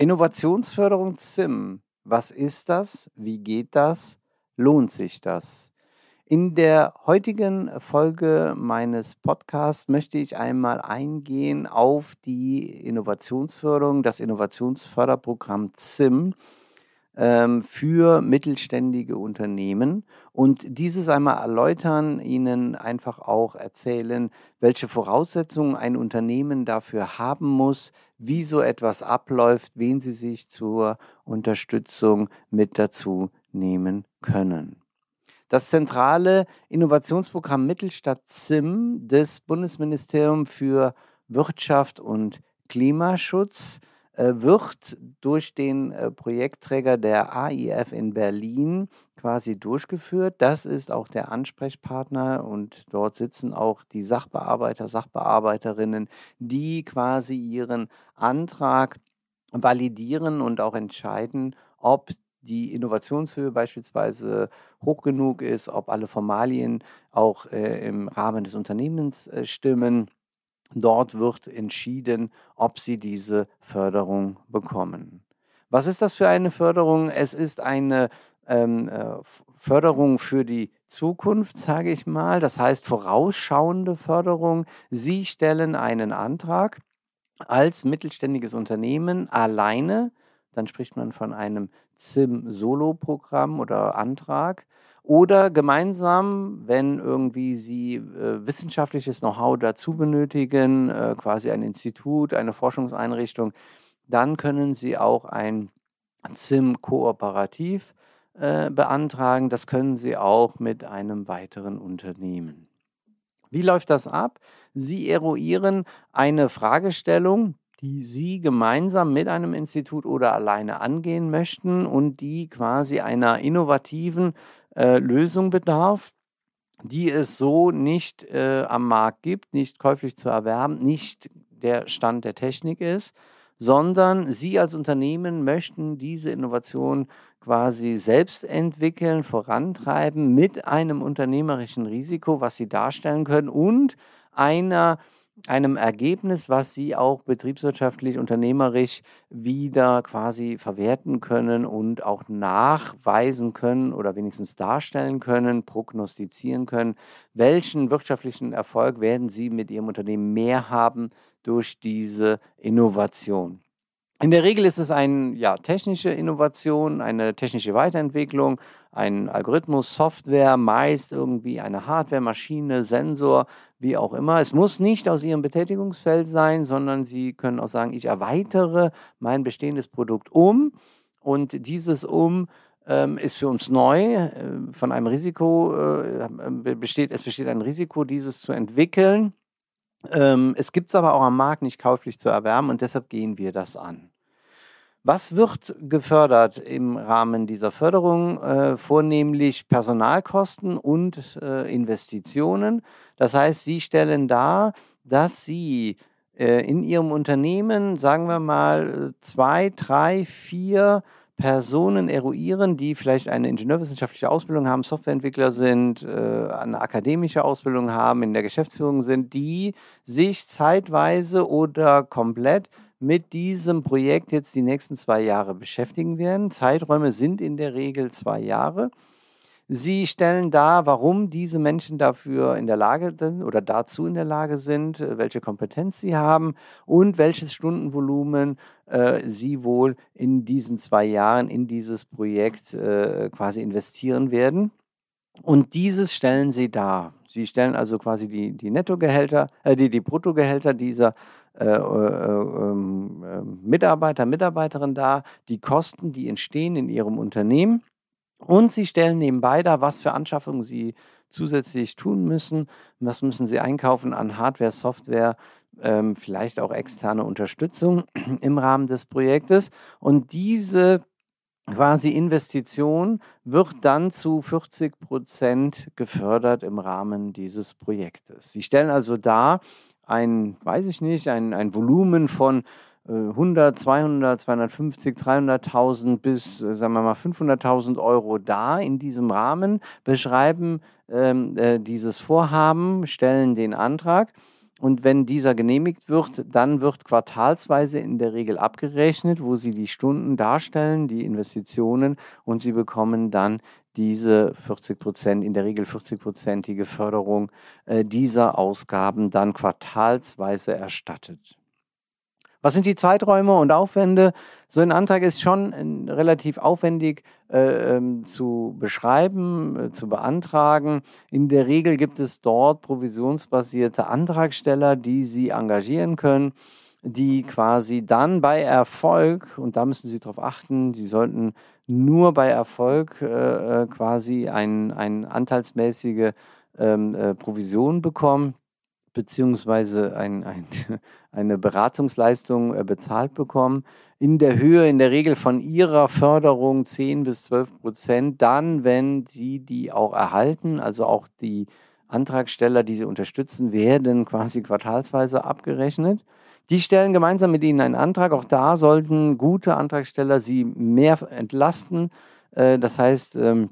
Innovationsförderung ZIM. Was ist das? Wie geht das? Lohnt sich das? In der heutigen Folge meines Podcasts möchte ich einmal eingehen auf die Innovationsförderung, das Innovationsförderprogramm ZIM ähm, für mittelständige Unternehmen und dieses einmal erläutern, Ihnen einfach auch erzählen, welche Voraussetzungen ein Unternehmen dafür haben muss, wie so etwas abläuft, wen Sie sich zur Unterstützung mit dazu nehmen können. Das zentrale Innovationsprogramm Mittelstadt ZIM des Bundesministeriums für Wirtschaft und Klimaschutz wird durch den äh, Projektträger der AIF in Berlin quasi durchgeführt. Das ist auch der Ansprechpartner und dort sitzen auch die Sachbearbeiter, Sachbearbeiterinnen, die quasi ihren Antrag validieren und auch entscheiden, ob die Innovationshöhe beispielsweise hoch genug ist, ob alle Formalien auch äh, im Rahmen des Unternehmens äh, stimmen Dort wird entschieden, ob sie diese Förderung bekommen. Was ist das für eine Förderung? Es ist eine ähm, äh, Förderung für die Zukunft, sage ich mal. Das heißt vorausschauende Förderung. Sie stellen einen Antrag als mittelständiges Unternehmen alleine. Dann spricht man von einem ZIM-Solo-Programm oder Antrag. Oder gemeinsam, wenn irgendwie Sie äh, wissenschaftliches Know-how dazu benötigen, äh, quasi ein Institut, eine Forschungseinrichtung, dann können Sie auch ein ZIM-Kooperativ äh, beantragen. Das können Sie auch mit einem weiteren Unternehmen. Wie läuft das ab? Sie eruieren eine Fragestellung, die Sie gemeinsam mit einem Institut oder alleine angehen möchten und die quasi einer innovativen äh, Lösung bedarf, die es so nicht äh, am Markt gibt, nicht käuflich zu erwerben, nicht der Stand der Technik ist, sondern Sie als Unternehmen möchten diese Innovation quasi selbst entwickeln, vorantreiben mit einem unternehmerischen Risiko, was Sie darstellen können und einer einem Ergebnis, was sie auch betriebswirtschaftlich, unternehmerisch wieder quasi verwerten können und auch nachweisen können oder wenigstens darstellen können, prognostizieren können, welchen wirtschaftlichen Erfolg werden sie mit ihrem Unternehmen mehr haben durch diese Innovation. In der Regel ist es eine ja, technische Innovation, eine technische Weiterentwicklung, ein Algorithmus, Software, meist irgendwie eine Hardware, Maschine, Sensor, wie auch immer. Es muss nicht aus Ihrem Betätigungsfeld sein, sondern Sie können auch sagen, ich erweitere mein bestehendes Produkt um und dieses um ähm, ist für uns neu. Äh, von einem Risiko äh, besteht, es besteht ein Risiko, dieses zu entwickeln. Ähm, es gibt es aber auch am Markt nicht käuflich zu erwärmen und deshalb gehen wir das an. Was wird gefördert im Rahmen dieser Förderung? Äh, vornehmlich Personalkosten und äh, Investitionen. Das heißt, Sie stellen dar, dass Sie äh, in Ihrem Unternehmen, sagen wir mal, zwei, drei, vier Personen eruieren, die vielleicht eine ingenieurwissenschaftliche Ausbildung haben, Softwareentwickler sind, äh, eine akademische Ausbildung haben, in der Geschäftsführung sind, die sich zeitweise oder komplett mit diesem Projekt jetzt die nächsten zwei Jahre beschäftigen werden. Zeiträume sind in der Regel zwei Jahre. Sie stellen dar, warum diese Menschen dafür in der Lage sind oder dazu in der Lage sind, äh, welche Kompetenz sie haben und welches Stundenvolumen äh, sie wohl in diesen zwei Jahren in dieses Projekt äh, quasi investieren werden. Und dieses stellen sie dar. Sie stellen also quasi die, die Nettogehälter, äh, die, die Bruttogehälter dieser äh, äh, ähm, ähm, Mitarbeiter, Mitarbeiterin dar, die Kosten, die entstehen in ihrem Unternehmen und sie stellen nebenbei dar, was für Anschaffungen sie zusätzlich tun müssen. Was müssen sie einkaufen an Hardware, Software, ähm, vielleicht auch externe Unterstützung im Rahmen des Projektes. Und diese quasi Investition wird dann zu 40 Prozent gefördert im Rahmen dieses Projektes. Sie stellen also dar ein, weiß ich nicht, ein, ein Volumen von 100, 200, 250, 300.000 bis, äh, sagen wir mal, 500.000 Euro da in diesem Rahmen, beschreiben ähm, äh, dieses Vorhaben, stellen den Antrag. Und wenn dieser genehmigt wird, dann wird quartalsweise in der Regel abgerechnet, wo Sie die Stunden darstellen, die Investitionen und Sie bekommen dann diese 40 Prozent, in der Regel 40-prozentige Förderung äh, dieser Ausgaben dann quartalsweise erstattet. Was sind die Zeiträume und Aufwände? So ein Antrag ist schon äh, relativ aufwendig äh, ähm, zu beschreiben, äh, zu beantragen. In der Regel gibt es dort provisionsbasierte Antragsteller, die Sie engagieren können, die quasi dann bei Erfolg, und da müssen Sie darauf achten, Sie sollten nur bei Erfolg äh, äh quasi ein, ein anteilsmäßige ähm, äh, Provision bekommen beziehungsweise ein, ein, eine Beratungsleistung äh, bezahlt bekommen, in der Höhe in der Regel von ihrer Förderung 10 bis 12 Prozent, dann, wenn sie die auch erhalten, also auch die Antragsteller, die sie unterstützen, werden quasi quartalsweise abgerechnet. Die stellen gemeinsam mit ihnen einen Antrag. Auch da sollten gute Antragsteller sie mehr entlasten. Äh, das heißt, ähm,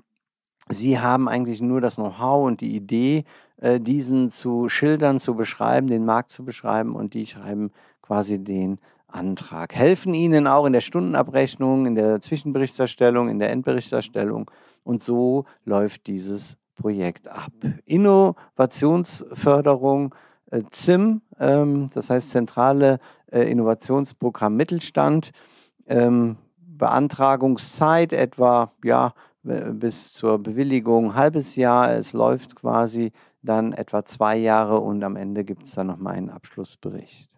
sie haben eigentlich nur das Know-how und die Idee, äh, diesen zu schildern, zu beschreiben, den Markt zu beschreiben und die schreiben quasi den Antrag. Helfen Ihnen auch in der Stundenabrechnung, in der Zwischenberichterstellung, in der Endberichterstellung und so läuft dieses Projekt ab. Innovationsförderung ZIM, ähm, das heißt Zentrale äh, Innovationsprogramm Mittelstand. Ähm, Beantragungszeit etwa ja, bis zur Bewilligung ein halbes Jahr. Es läuft quasi dann etwa zwei Jahre und am Ende gibt es dann nochmal einen Abschlussbericht.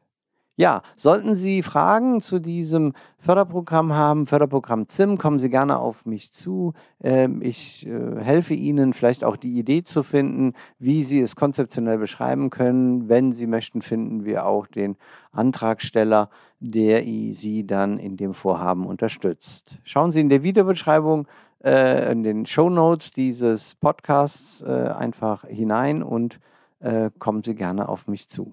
Ja, sollten Sie Fragen zu diesem Förderprogramm haben, Förderprogramm ZIM, kommen Sie gerne auf mich zu. Ähm, ich äh, helfe Ihnen vielleicht auch die Idee zu finden, wie Sie es konzeptionell beschreiben können. Wenn Sie möchten, finden wir auch den Antragsteller, der Sie dann in dem Vorhaben unterstützt. Schauen Sie in der Videobeschreibung äh, in den Show Notes dieses Podcasts äh, einfach hinein und äh, kommen Sie gerne auf mich zu.